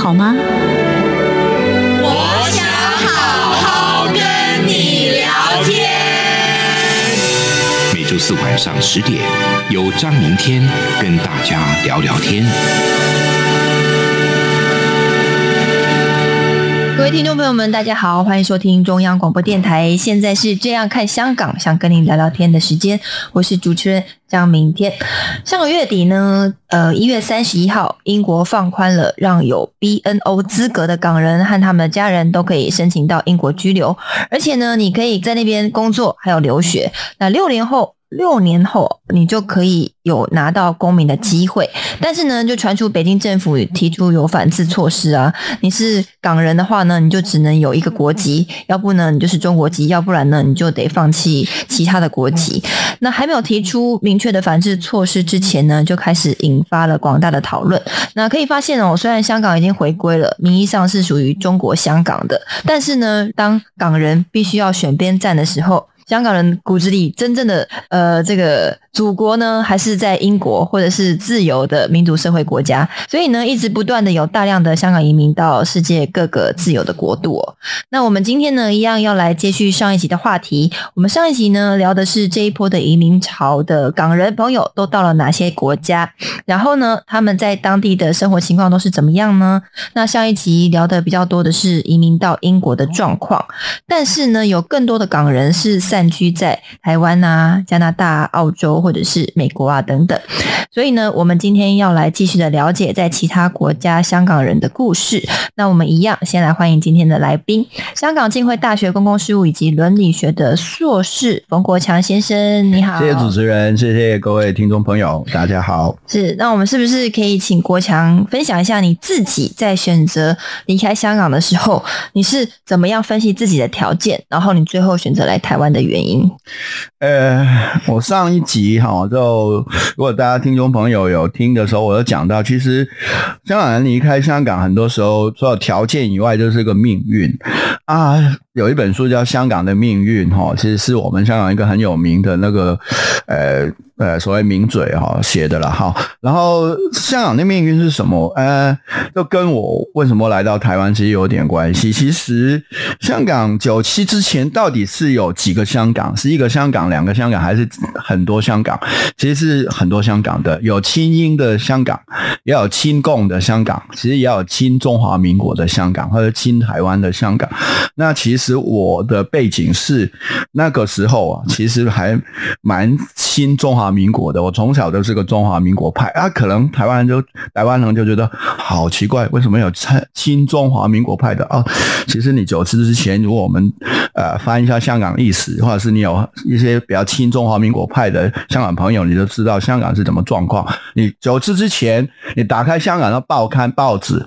好吗？我想好好跟你聊天。每周四晚上十点，有张明天跟大家聊聊天。听众朋友们，大家好，欢迎收听中央广播电台。现在是这样看香港，想跟您聊聊天的时间，我是主持人张明天。上个月底呢，呃，一月三十一号，英国放宽了让有 BNO 资格的港人和他们的家人都可以申请到英国居留，而且呢，你可以在那边工作还有留学。那六年后。六年后，你就可以有拿到公民的机会，但是呢，就传出北京政府提出有反制措施啊。你是港人的话呢，你就只能有一个国籍，要不呢，你就是中国籍，要不然呢，你就得放弃其他的国籍。那还没有提出明确的反制措施之前呢，就开始引发了广大的讨论。那可以发现哦，虽然香港已经回归了，名义上是属于中国香港的，但是呢，当港人必须要选边站的时候，香港人骨子里真正的呃这个祖国呢，还是在英国或者是自由的民主社会国家，所以呢，一直不断的有大量的香港移民到世界各个自由的国度。那我们今天呢，一样要来接续上一集的话题。我们上一集呢聊的是这一波的移民潮的港人朋友都到了哪些国家，然后呢，他们在当地的生活情况都是怎么样呢？那上一集聊的比较多的是移民到英国的状况，但是呢，有更多的港人是在散居在台湾啊、加拿大、澳洲或者是美国啊等等。所以呢，我们今天要来继续的了解在其他国家香港人的故事。那我们一样先来欢迎今天的来宾，香港浸会大学公共事务以及伦理学的硕士冯国强先生，你好。谢谢主持人，谢谢各位听众朋友，大家好。是，那我们是不是可以请国强分享一下你自己在选择离开香港的时候，你是怎么样分析自己的条件，然后你最后选择来台湾的原原因？呃，我上一集哈，就如果大家听众朋友有听的时候，我有讲到，其实香港人离开香港，很多时候除了条件以外，就是个命运啊。有一本书叫《香港的命运》哈，其实是我们香港一个很有名的那个呃呃所谓名嘴哈写的了哈。然后香港的命运是什么？呃，就跟我为什么来到台湾其实有点关系。其实香港九七之前到底是有几个香港？是一个香港、两个香港，还是很多香港？其实是很多香港的，有亲英的香港，也有亲共的香港，其实也有亲中华民国的香港，或者亲台湾的香港。那其实其实我的背景是那个时候啊，其实还蛮亲中华民国的。我从小都是个中华民国派啊，可能台湾人就台湾人就觉得好奇怪，为什么有亲亲中华民国派的啊？其实你九七之前，如果我们呃翻一下香港历史，或者是你有一些比较亲中华民国派的香港朋友，你就知道香港是怎么状况。你九七之前，你打开香港的报刊报纸。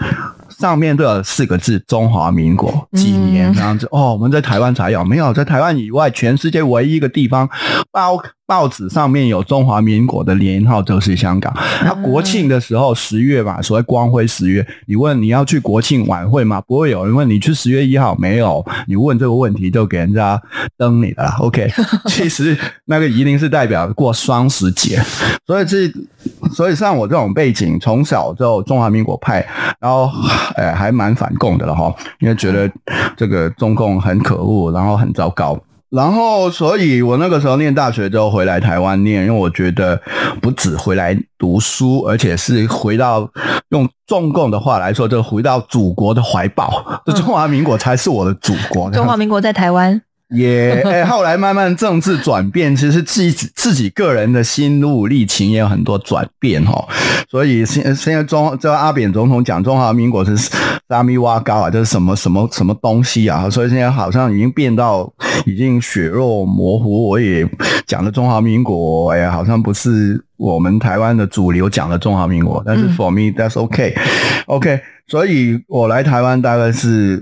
上面都有四个字“中华民国”几年这样子、哦，我们在台湾才有，没有在台湾以外，全世界唯一一个地方报报纸上面有中华民国的年号就是香港。那国庆的时候，十月嘛，所谓光辉十月，你问你要去国庆晚会吗？不会有人问你去十月一号没有？你问这个问题就给人家登你的啦。OK，其实那个一定是代表过双十节，所以这所以像我这种背景，从小就中华民国派，然后。哎，还蛮反共的了哈，因为觉得这个中共很可恶，然后很糟糕，然后所以我那个时候念大学就回来台湾念，因为我觉得不止回来读书，而且是回到用中共的话来说，就回到祖国的怀抱，这中华民国才是我的祖国。中华民国在台湾。也哎，后来慢慢政治转变，其实自己自己个人的心路历程也有很多转变哈。所以现现在中这阿扁总统讲中华民国是沙米瓦高啊，这是什么什么什么东西啊？所以现在好像已经变到已经血肉模糊。我也讲的中华民国，哎呀，好像不是我们台湾的主流讲的中华民国，但是 for me that's okay，OK、okay。所以我来台湾大概是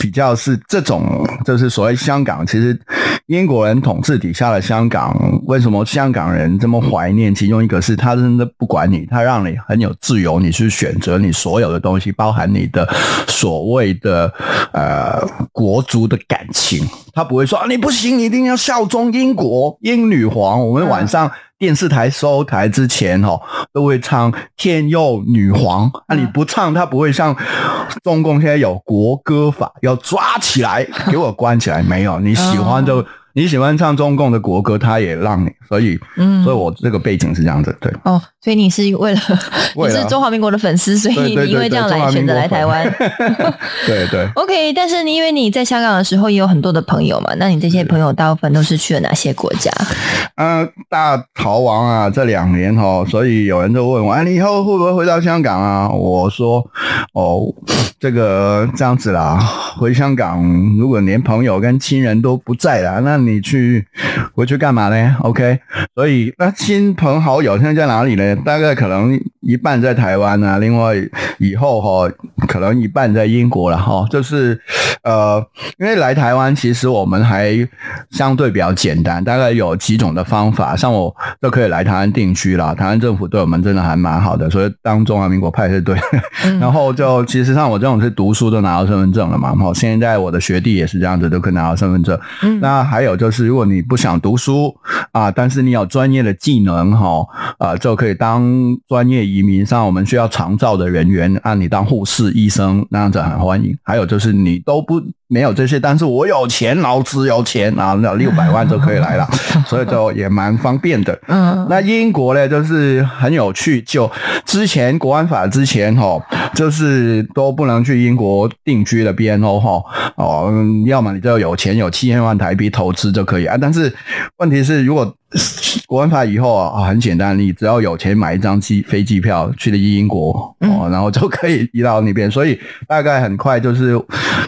比较是这种，就是所谓香港。其实英国人统治底下的香港，为什么香港人这么怀念？其中一个是他真的不管你，他让你很有自由，你去选择你所有的东西，包含你的所谓的呃国足的感情。他不会说啊，你不行，你一定要效忠英国英女皇。我们晚上。电视台收台之前哦，都会唱《天佑女皇》。啊，你不唱，他不会像中共现在有国歌法，要抓起来 给我关起来。没有，你喜欢就。你喜欢唱中共的国歌，他也让你，所以，嗯，所以我这个背景是这样子，对。哦，所以你是为了你是中华民国的粉丝，所以你因为这样来选择来台湾。对对。OK，但是你因为你在香港的时候也有很多的朋友嘛，那你这些朋友大部分都是去了哪些国家？嗯，大逃亡啊，这两年哦，所以有人就问我，哎，你以后会不会回到香港啊？我说，哦，这个这样子啦，回香港如果连朋友跟亲人都不在了，那。你去回去干嘛呢？OK，所以那亲朋好友现在在哪里呢？大概可能一半在台湾啊，另外以后哈，可能一半在英国了哈。就是呃，因为来台湾其实我们还相对比较简单，大概有几种的方法，像我都可以来台湾定居了。台湾政府对我们真的还蛮好的，所以当中华民国派是对。然后就其实像我这种是读书都拿到身份证了嘛，哈，现在我的学弟也是这样子，都可以拿到身份证。嗯那还有。就是如果你不想读书啊，但是你有专业的技能哈，啊，就可以当专业移民，像我们需要长照的人员，啊你当护士、医生那样子很欢迎。还有就是你都不。没有这些，但是我有钱，老子有钱啊，那六百万就可以来了，所以就也蛮方便的。嗯，那英国呢，就是很有趣，就之前国安法之前哈，就是都不能去英国定居的边哦哈哦，要么你就有钱，有七千万台币投资就可以啊，但是问题是如果。国安法以后啊，很简单，你只要有钱买一张机飞机票去了英国哦，然后就可以移到那边。所以大概很快就是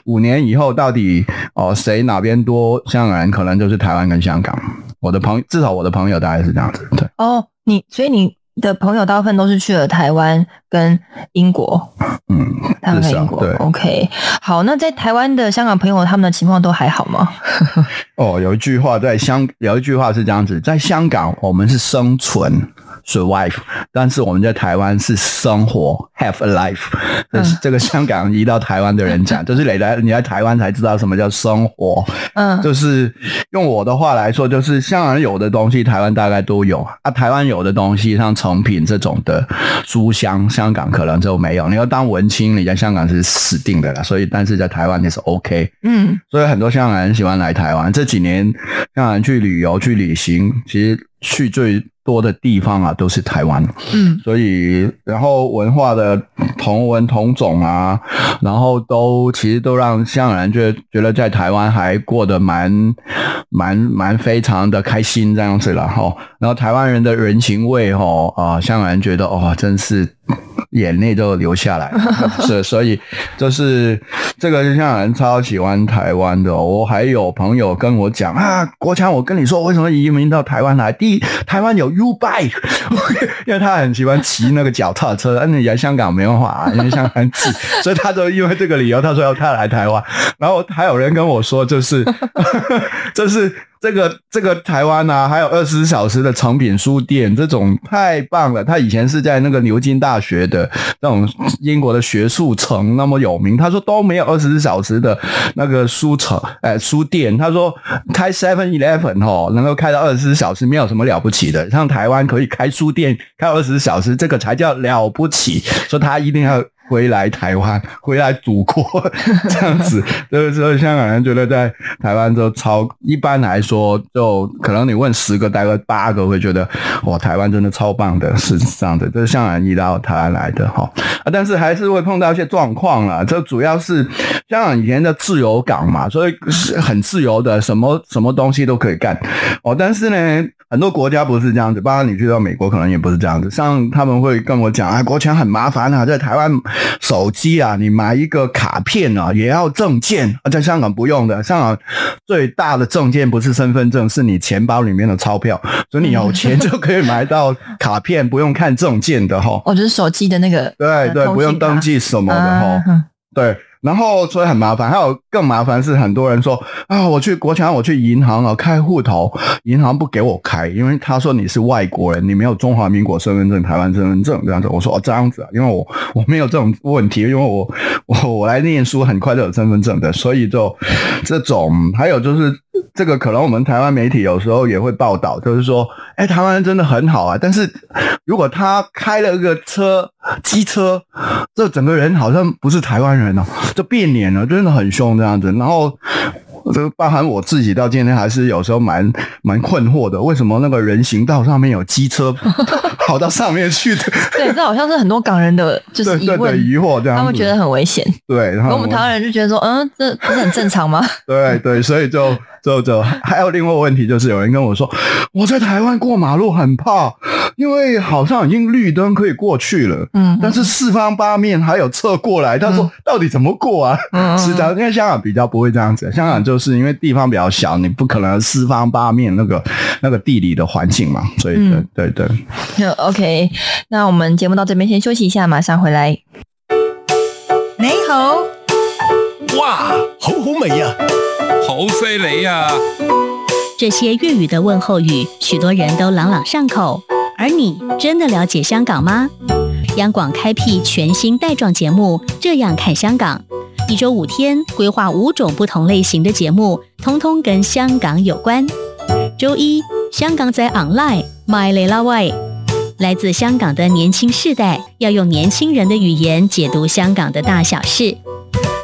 五年以后，到底哦谁哪边多香港人，可能就是台湾跟香港。我的朋至少我的朋友大概是这样子。对哦，你所以你。的朋友大部分都是去了台湾跟英国，嗯，台湾跟英国，OK。好，那在台湾的香港朋友，他们的情况都还好吗？哦，有一句话在香，有一句话是这样子，在香港我们是生存。survive，但是我们在台湾是生活，have a life。这是这个香港移到台湾的人讲，就是你来你来台湾才知道什么叫生活。嗯，就是用我的话来说，就是香港有的东西，台湾大概都有啊。台湾有的东西，像成品这种的书香，香港可能就没有。你要当文青，你在香港是死定的了。所以，但是在台湾你是 OK。嗯，所以很多香港人喜欢来台湾。这几年香港人去旅游、去旅行，其实去最。多的地方啊，都是台湾，嗯，所以然后文化的同文同种啊，然后都其实都让香港人觉得觉得在台湾还过得蛮蛮蛮非常的开心这样子了哈，然后台湾人的人情味哈啊，香港人觉得哦，真是。眼泪都流下来，是所以就是这个，就像人超喜欢台湾的。我还有朋友跟我讲啊，国强，我跟你说，为什么移民到台湾来？第一，台湾有 U bike，因为他很喜欢骑那个脚踏车，那你来香港没办法，啊因为香港挤，所以他就因为这个理由，他说要他来台湾。然后还有人跟我说，就是就是。这个这个台湾啊，还有二十四小时的成品书店，这种太棒了。他以前是在那个牛津大学的那种英国的学术城那么有名。他说都没有二十四小时的那个书城，哎，书店。他说开 Seven Eleven 哦，能够开到二十四小时，没有什么了不起的。像台湾可以开书店开二十四小时，这个才叫了不起。说他一定要。回来台湾，回来祖国 这样子，所以说香港人觉得在台湾都超，一般来说就可能你问十个，大概八个会觉得哇，台湾真的超棒的，是这样的，这是香港人移到台湾来的哈啊，但是还是会碰到一些状况啦，这主要是香港以前的自由港嘛，所以是很自由的，什么什么东西都可以干哦，但是呢。很多国家不是这样子，包括你去到美国，可能也不是这样子。像他们会跟我讲啊，国强很麻烦啊，在台湾手机啊，你买一个卡片啊，也要证件，啊，在香港不用的。香港最大的证件不是身份证，是你钱包里面的钞票，所以你有钱就可以买到卡片，不用看证件的哈。哦，就是手机的那个，对对，不用登记什么的哈。对。然后所以很麻烦，还有更麻烦是很多人说啊，我去国强，我去银行啊开户头，银行不给我开，因为他说你是外国人，你没有中华民国身份证、台湾身份证这样子。我说哦这样子啊，因为我我没有这种问题，因为我我我来念书很快就有身份证的，所以就这种还有就是。这个可能我们台湾媒体有时候也会报道，就是说，哎，台湾人真的很好啊。但是如果他开了个车机车，这整个人好像不是台湾人哦，就变脸了，真的很凶这样子。然后。这个包含我自己到今天还是有时候蛮蛮困惑的，为什么那个人行道上面有机车 跑到上面去的？对，这好像是很多港人的就是疑问疑惑这样，他们觉得很危险。对，然后我们台湾人就觉得说，嗯，这不是很正常吗？对对，所以就就就还有另外问题，就是有人跟我说，我在台湾过马路很怕，因为好像已经绿灯可以过去了，嗯，但是四方八面还有车过来，他说到底怎么过啊？是的，因为香港比较不会这样子，香港就。是因为地方比较小，你不可能四方八面那个那个地理的环境嘛，所以对对对。OK，那我们节目到这边先休息一下，马上回来。你好，哇，好好味呀，好犀利呀！这些粤语的问候语，许多人都朗朗上口。而你真的了解香港吗？央广开辟全新带状节目，这样看香港。一周五天，规划五种不同类型的节目，通通跟香港有关。周一，香港在 online，My l a Way，来自香港的年轻世代要用年轻人的语言解读香港的大小事。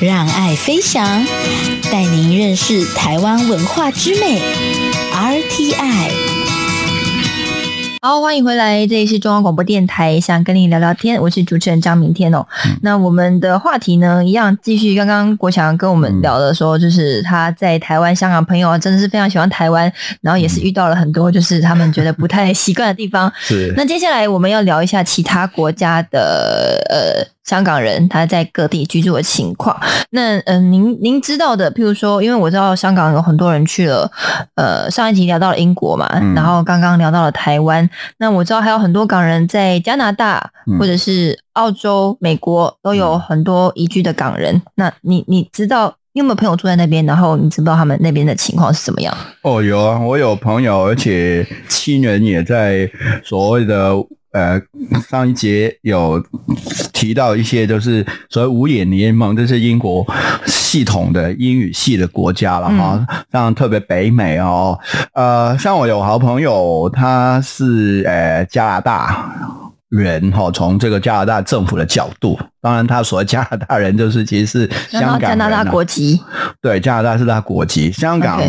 让爱飞翔，带您认识台湾文化之美。RTI，好，欢迎回来，这里是中央广播电台，想跟你聊聊天，我是主持人张明天哦。那我们的话题呢，一样继续。刚刚国强跟我们聊的说，就是他在台湾、香港朋友啊，真的是非常喜欢台湾，然后也是遇到了很多就是他们觉得不太习惯的地方。是。那接下来我们要聊一下其他国家的呃。香港人他在各地居住的情况，那嗯，您您知道的，譬如说，因为我知道香港有很多人去了，呃，上一集聊到了英国嘛，然后刚刚聊到了台湾，那我知道还有很多港人在加拿大或者是澳洲、美国都有很多移居的港人。那你你知道你有没有朋友住在那边？然后你知不知道他们那边的情况是怎么样？哦，有啊，我有朋友，而且亲人也在所谓的。呃，上一节有提到一些，就是所谓五眼联盟，这是英国系统的英语系的国家了哈，像特别北美哦，呃，像我有好朋友，他是呃加拿大人哈，从这个加拿大政府的角度。当然，他所谓加拿大人就是其实是香港加拿大国籍，对，加拿大是他国籍。香港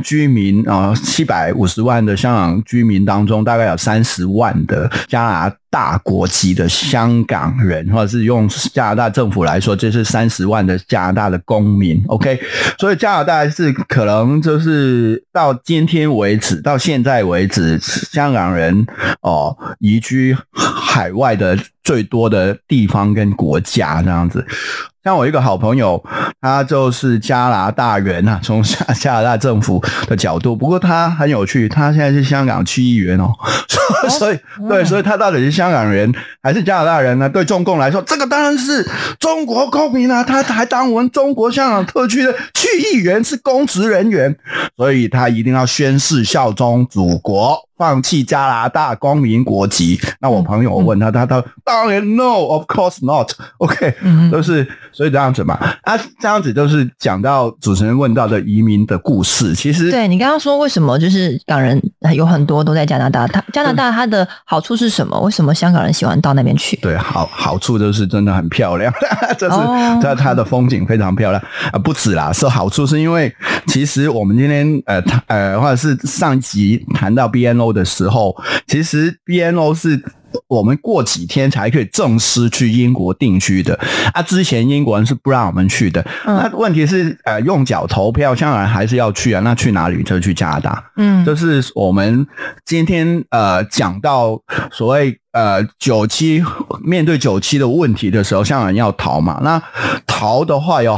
居民啊，七百五十万的香港居民当中，大概有三十万的加拿大国籍的香港人，或者是用加拿大政府来说，这是三十万的加拿大的公民。OK，所以加拿大是可能就是到今天为止，到现在为止，香港人哦移居海外的最多的地方跟国。家这样子，像我一个好朋友，他就是加拿大人啊，从加加拿大政府的角度，不过他很有趣，他现在是香港区议员哦，所以对，所以他到底是香港人还是加拿大人呢？对中共来说，这个当然是中国公民啊，他还当我们中国香港特区的区议员是公职人员，所以他一定要宣誓效忠祖国。放弃加拿大公民国籍？那我朋友问他，他他当然 no，of course not，OK，都是所以这样子嘛。啊，这样子就是讲到主持人问到的移民的故事。其实，对你刚刚说为什么就是港人有很多都在加拿大？他加拿大它的好处是什么？为什么香港人喜欢到那边去？对，好好处就是真的很漂亮，就是它它的风景非常漂亮啊，不止啦，是好处是因为其实我们今天呃呃或者是上集谈到 BNO。的时候，其实 BNO 是我们过几天才可以正式去英国定居的啊。之前英国人是不让我们去的。那问题是，呃，用脚投票，香港人还是要去啊。那去哪里？就去加拿大。嗯，就是我们今天呃讲到所谓。呃，九七面对九七的问题的时候，香港人要逃嘛？那逃的话，有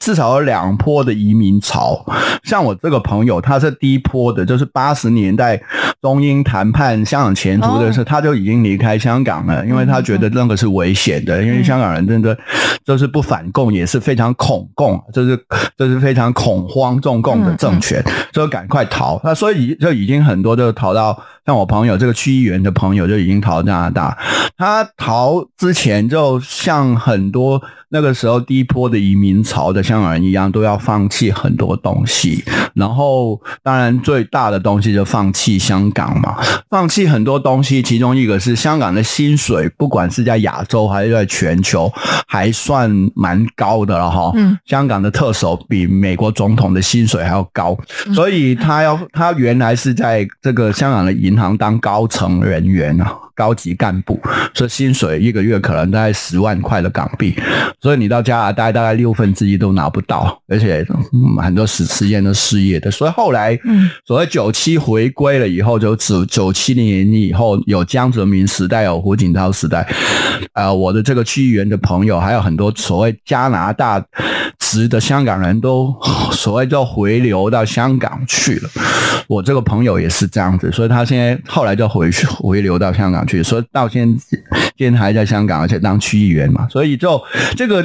至少有两波的移民潮。像我这个朋友，他是第一波的，就是八十年代中英谈判香港前途的时候，他就已经离开香港了，因为他觉得那个是危险的，因为香港人真的就是不反共，也是非常恐共，就是就是非常恐慌中共的政权，所以赶快逃。那所以就已经很多就逃到。像我朋友这个区议员的朋友就已经逃加拿大，他逃之前就像很多那个时候第一波的移民潮的香港人一样，都要放弃很多东西。然后当然最大的东西就放弃香港嘛，放弃很多东西，其中一个是香港的薪水，不管是在亚洲还是在全球，还算蛮高的了哈。嗯，香港的特首比美国总统的薪水还要高，所以他要他原来是在这个香港的银。行当高层人员啊。高级干部，所以薪水一个月可能大概十万块的港币，所以你到加拿大大概六分之一都拿不到，而且很多时时间都失业的。所以后来，所谓九七回归了以后，就九九七年以后有江泽民时代，有胡锦涛时代，呃，我的这个区议员的朋友，还有很多所谓加拿大值的香港人都 所谓就回流到香港去了。我这个朋友也是这样子，所以他现在后来就回去回流到香港。去，所以到现在，现在还在香港，而且当区议员嘛，所以就这个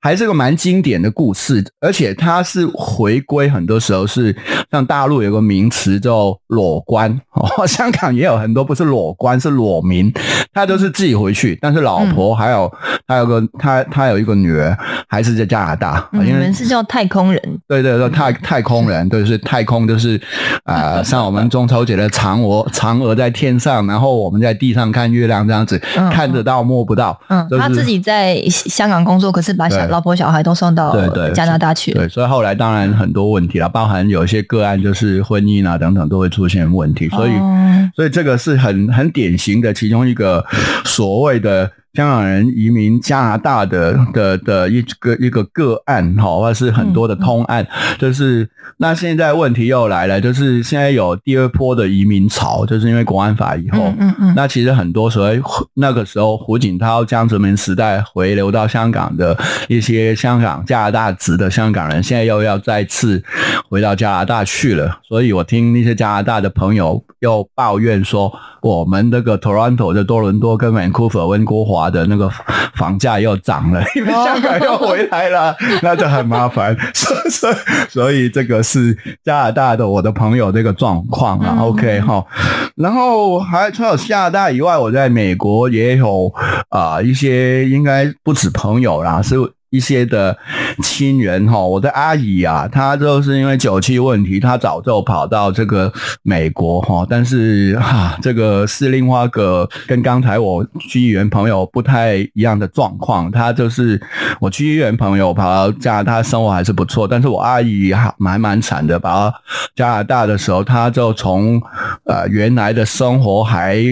还是个蛮经典的故事，而且他是回归，很多时候是像大陆有个名词叫裸官，哦，香港也有很多不是裸官，是裸民，他都是自己回去，但是老婆还有还有个他他有一个女儿还是在加拿大，你们是叫太空人，对对对，太太空人，对是太空，就是啊，像我们中秋节的嫦娥，嫦娥在天上，然后我们在地。上看月亮这样子，看得到摸不到。嗯，他自己在香港工作，可是把小老婆小孩都送到加拿大去。对，所以后来当然很多问题了，包含有一些个案就是婚姻啊等等都会出现问题。所以，所以这个是很很典型的其中一个所谓的。香港人移民加拿大的的的一个一个个案，哈，或者是很多的通案，就是那现在问题又来了，就是现在有第二波的移民潮，就是因为国安法以后，嗯嗯，那其实很多所谓那个时候胡锦涛、江泽民时代回流到香港的一些香港加拿大籍的香港人，现在又要再次回到加拿大去了，所以我听那些加拿大的朋友又抱怨说。我们那个 Toronto 的多伦多跟 Vancouver 温哥华的那个房价又涨了，因为香港又回来了，那就很麻烦。所以，所以这个是加拿大的我的朋友这个状况啊。OK 哈，然后还除了加拿大以外，我在美国也有啊一些应该不止朋友啦，是。一些的亲人哈，我的阿姨啊，她就是因为酒气问题，她早就跑到这个美国哈，但是哈，这个是另外一个跟刚才我区议员朋友不太一样的状况，她就是我区议员朋友跑到加拿大生活还是不错，但是我阿姨还蛮蛮惨的，跑到加拿大的时候，她就从呃原来的生活还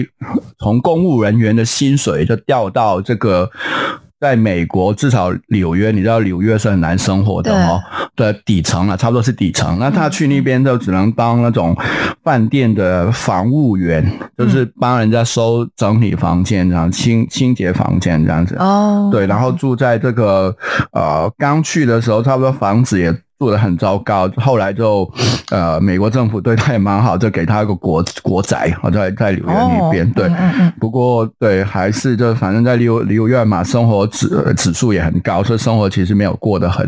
从公务人员的薪水就掉到这个。在美国，至少纽约，你知道纽约是很难生活的哦，的底层啊，差不多是底层。那他去那边就只能当那种饭店的房务员，就是帮人家收整理房间，然后清清洁房间这样子。哦，对，然后住在这个呃，刚去的时候，差不多房子也。住的很糟糕，后来就，呃，美国政府对他也蛮好，就给他一个国国宅，好在在纽约那边。对，不过对，还是就反正在纽纽约嘛，生活指指数也很高，所以生活其实没有过得很，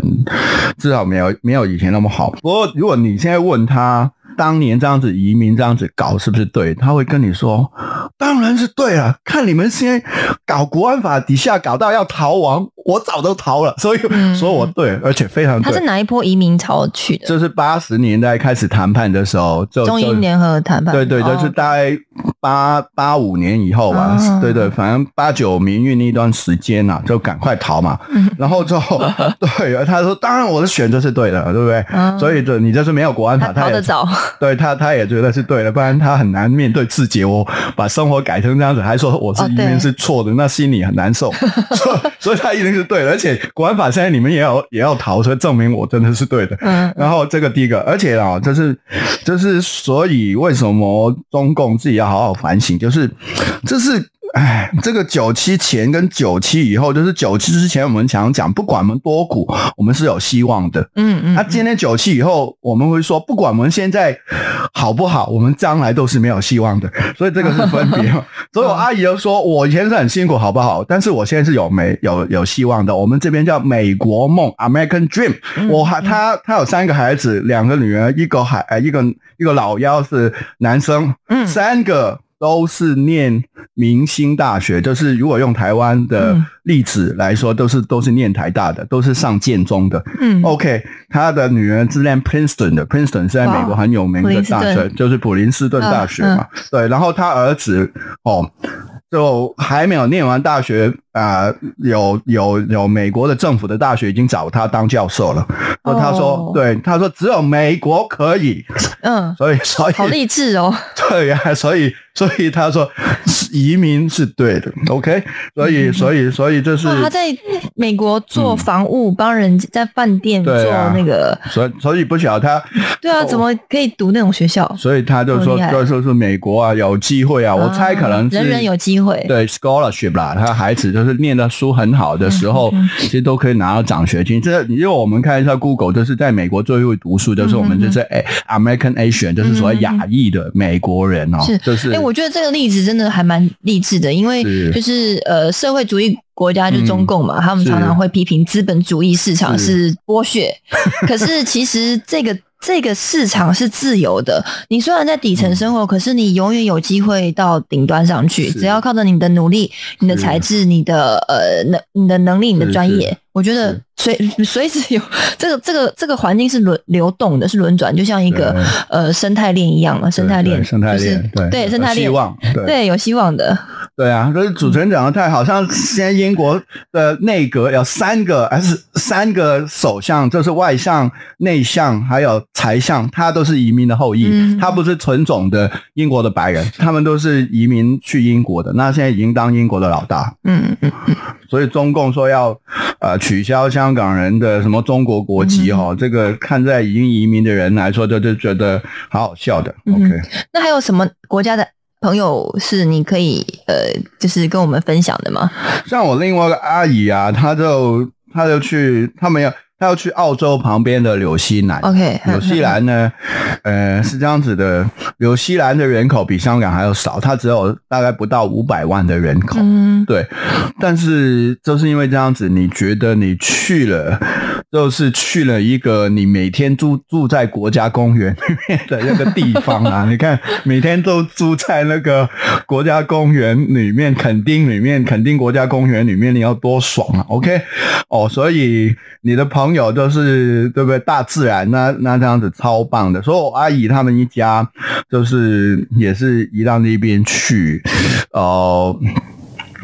至少没有没有以前那么好。不过如果你现在问他。当年这样子移民这样子搞是不是对？他会跟你说，当然是对啊。看你们现在搞国安法底下搞到要逃亡，我早都逃了，所以说我对，而且非常。他是哪一波移民潮去的？就是八十年代开始谈判的时候，就中英联合谈判。对对，就是大概八八五年以后吧。对对，反正八九民运那段时间呐，就赶快逃嘛。然后之后，对，他说，当然我的选择是对的，对不对？所以，就你就是没有国安法，他逃得早。对他，他也觉得是对的，不然他很难面对自己。我把生活改成这样子，还说我是移民是错的，那心里很难受。所以，所以他一定是对的。而且国安法现在你们也要也要逃，所以证明我真的是对的。嗯。然后这个第一个，而且啊，就是就是，所以为什么中共自己要好好反省？就是这是。哎，这个九七前跟九七以后，就是九七之前，我们常讲，不管我们多苦，我们是有希望的。嗯嗯。那今天九七以后，我们会说，不管我们现在好不好，我们将来都是没有希望的。所以这个是分别。所以我阿姨就说，我以前是很辛苦，好不好？但是我现在是有没有有希望的。我们这边叫美国梦 （American Dream）。我还他他有三个孩子，两个女儿，一个孩呃一个一个老幺是男生，嗯，三个。都是念明星大学，就是如果用台湾的例子来说，都是都是念台大的，都是上建中的。嗯，OK，他的女儿是念 Princeton 的，Princeton 是在美国很有名的大学，就是普林斯顿大学嘛。对，然后他儿子哦。就还没有念完大学啊，有有有美国的政府的大学已经找他当教授了。他说，对，他说只有美国可以。嗯，所以 所以好励志哦。对呀，所以所以他说移民是对的。OK，所以所以所以就是他在美国做房务，帮人在饭店做那个。所以所以不晓得他。对啊，怎么可以读那种学校？所以他就说，就说是美国啊，有机会啊。我猜可能人人有机。会对 scholarship 啦，他孩子就是念的书很好的时候，其实都可以拿到奖学金。这因为我们看一下 Google，就是在美国最会读书，就是我们就是 American Asian，就是所谓亚裔的美国人哦。是，就是哎，我觉得这个例子真的还蛮励志的，因为就是呃，社会主义国家就中共嘛，他们常常会批评资本主义市场是剥削，可是其实这个。这个市场是自由的，你虽然在底层生活，可是你永远有机会到顶端上去。只要靠着你的努力、你的才智、你的呃能、你的能力、你的专业，我觉得随 随时有这个这个这个环境是轮流动的，是轮转，就像一个呃生态链一样嘛，生态链，生态链，对对，生态链，希望，对，有希望的。对啊，所以主持人讲的太好，像现在英国的内阁有三个还是三个首相，就是外相、内相还有财相，他都是移民的后裔，他不是纯种的英国的白人，他们都是移民去英国的。那现在已经当英国的老大，嗯嗯嗯。所以中共说要呃取消香港人的什么中国国籍哈，这个看在已经移民的人来说，就就觉得好好笑的。OK，那还有什么国家的？朋友是你可以呃，就是跟我们分享的吗？像我另外一个阿姨啊，她就她就去，他们要她要去澳洲旁边的纽西兰。OK，纽西兰呢，呃，是这样子的，纽西兰的人口比香港还要少，它只有大概不到五百万的人口。嗯，对。但是就是因为这样子，你觉得你去了？就是去了一个你每天住住在国家公园里面的那个地方啊！你看，每天都住在那个国家公园里面，垦丁里面，垦丁国家公园里面，你要多爽啊！OK，哦，所以你的朋友都是对不对？大自然那那这样子超棒的。所以我阿姨他们一家就是也是移到那边去，哦。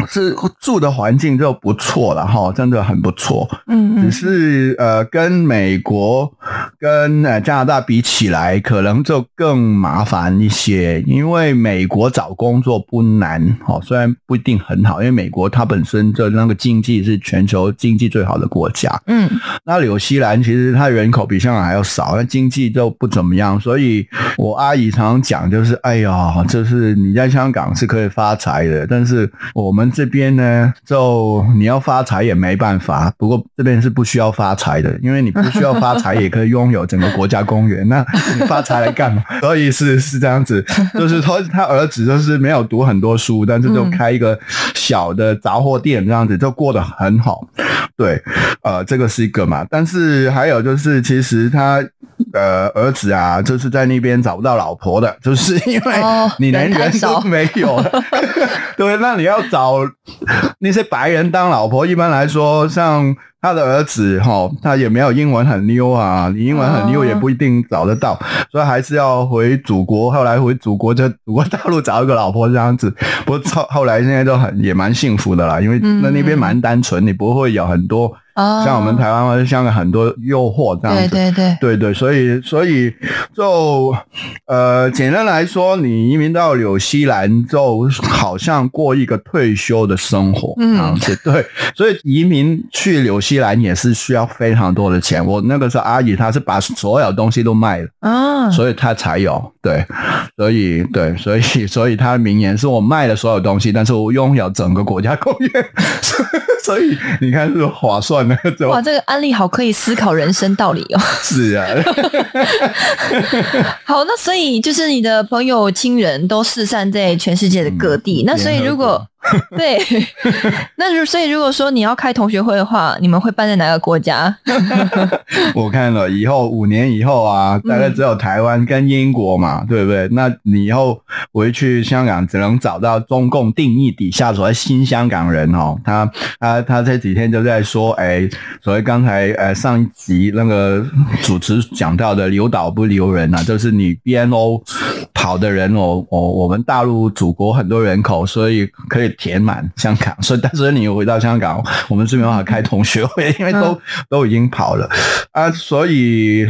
是住的环境就不错了哈，真的很不错。嗯只是呃，跟美国跟呃加拿大比起来，可能就更麻烦一些。因为美国找工作不难，哦，虽然不一定很好，因为美国它本身的那个经济是全球经济最好的国家。嗯，那纽西兰其实它人口比香港还要少，那经济就不怎么样。所以我阿姨常常讲，就是哎呀，就是你在香港是可以发财的，但是我们这边呢，就你要发财也没办法。不过这边是不需要发财的，因为你不需要发财也可以拥有整个国家公园。那你发财来干嘛？所以是是这样子，就是他他儿子就是没有读很多书，但是就开一个小的杂货店，这样子就过得很好。对，呃，这个是一个嘛，但是还有就是，其实他呃儿子啊，就是在那边找不到老婆的，就是 因为哦你连人都没有了。对，那你要找那些白人当老婆，一般来说，像他的儿子哈，他也没有英文很溜啊，你英文很溜哦也不一定找得到，所以还是要回祖国。后来回祖国就祖国大陆找一个老婆这样子。不过后后来现在都很也蛮幸福的啦，因为那那边蛮单纯，你不会有很多哦像我们台湾或者香港很多诱惑这样子。对对对，对对，所以所以就呃，简单来说，你移民到纽西兰，就好像过一个退休的生活，嗯。对，所以移民去纽西兰也是需要非常多的钱。我那个时候阿姨她是把所有东西都卖了，啊，所以她才有对，所以对，所以所以她的名言是我卖了所有东西，但是我拥有整个国家公园，所以你看是划算的，哇，这个案例好可以思考人生道理哦。是啊。好，那所以就是你的朋友亲人都四散在全世界的各地，那所以如果 对，那如所以如果说你要开同学会的话，你们会办在哪个国家？我看了以后五年以后啊，大概只有台湾跟英国嘛，对不对？那你以后回去香港，只能找到中共定义底下所谓新香港人哦。他他他这几天就在说，哎，所谓刚才呃上一集那个主持讲到的留岛不留人啊，就是你 BNO 跑的人哦，哦，我们大陆祖国很多人口，所以可以填满香港。所以但是你回到香港，我们是没办法开同学会，因为都、都已经跑了啊。所以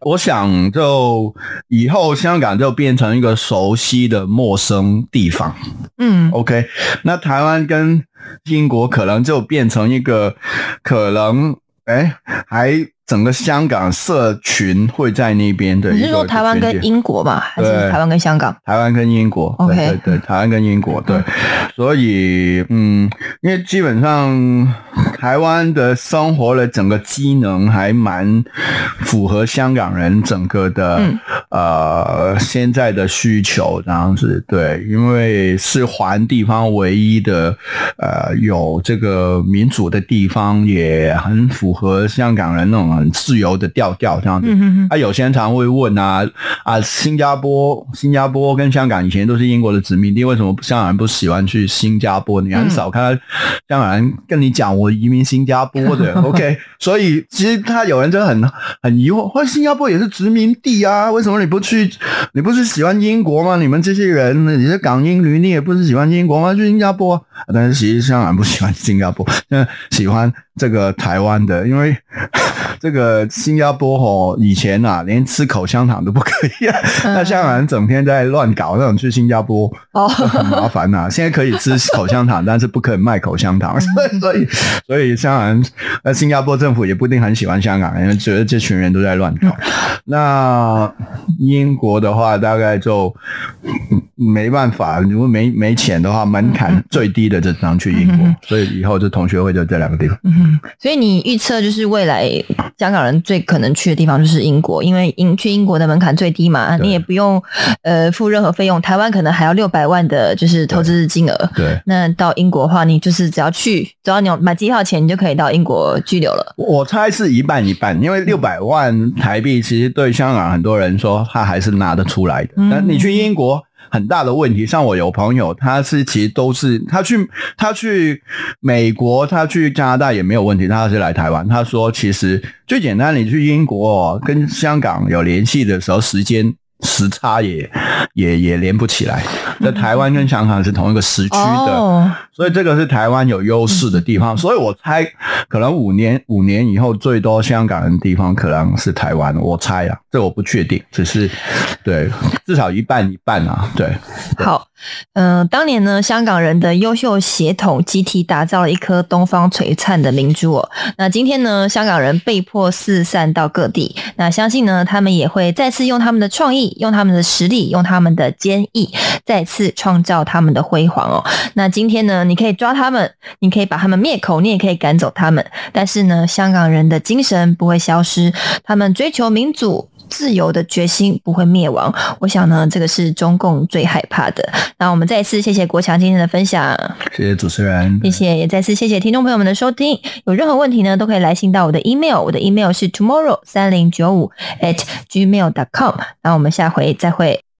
我想，就以后香港就变成一个熟悉的陌生地方。嗯 OK，那台湾跟英国可能就变成一个可能，哎，还整个香港社群会在那边的。你是说台湾跟英国嘛，还是对。台湾跟香港？台湾跟英国 OK 对对对，台湾跟英国对，所以嗯，因为基本上台湾的生活的整个机能还蛮符合香港人整个的、嗯。呃现在的需求这样子，对，因为是环地方唯一的呃有这个民主的地方，也很符合香港人那种很自由的调调这样子。啊，有些人常会问啊啊，新加坡、新加坡跟香港以前都是英国的殖民地，为什么香港人不喜欢去新加坡？你很少看到香港人跟你讲我移民新加坡的。OK，所以其实他有人就很很疑惑，或新加坡也是殖民地啊，为什么你不去？你不是喜欢英国吗？你们这些人，你是港英女，你也不是喜欢英国吗？去新加坡啊、但是其实香港人不喜欢新加坡，嗯，喜欢这个台湾的，因为 这个新加坡哦，以前啊连吃口香糖都不可以、啊，那香港人整天在乱搞，那种去新加坡哦。很麻烦呐、现在可以吃口香糖，但是不可以卖口香糖，所以所以香港人呃新加坡政府也不一定很喜欢香港人，因为觉得这群人都在乱搞。那英国的话，大概就嗯没办法，如果没没钱的话，门槛最低的就只能去英国，所以以后就同学会就这两个地方。嗯，所以你预测就是未来香港人最可能去的地方就是英国，因为英去英国的门槛最低嘛，你也不用呃付任何费用。台湾可能还要六百万的就是投资金额，对。那到英国的话，你就是只要去，只要你有买机票钱，你就可以到英国居留了。我猜是一半一半，因为六百万台币其实对香港很多人说他还是拿得出来的。嗯你去英国很大的问题，像我有朋友，他是其实都是他去他去美国，他去加拿大也没有问题，他是来台湾。他说其实最简单，你去英国、跟香港有联系的时候，时间时差也也也连不起来。在台湾跟香港是同一个时区的，哦所以这个是台湾有优势的地方。所以我猜，可能五年五年以后，最多香港人的地方可能是台湾。我猜啊，这我不确定，只是对，至少一半一半啊。对，好，嗯、当年呢，香港人的优秀血统集体打造了一颗东方璀璨的明珠哦。那今天呢，香港人被迫四散到各地，那相信呢，他们也会再次用他们的创意、用他们的实力、用他们的坚毅，再次创造他们的辉煌哦。那今天呢，你可以抓他们，你可以把他们灭口，你也可以赶走他们，但是呢，香港人的精神不会消失，他们追求民主。自由的决心不会灭亡，我想呢，这个是中共最害怕的。那我们再一次谢谢国强今天的分享，谢谢主持人，谢谢，也再次谢谢听众朋友们的收听。有任何问题呢，都可以来信到我的 email，我的 email 是 tomorrow 三零九五 at gmail dot com。那我们下回再会。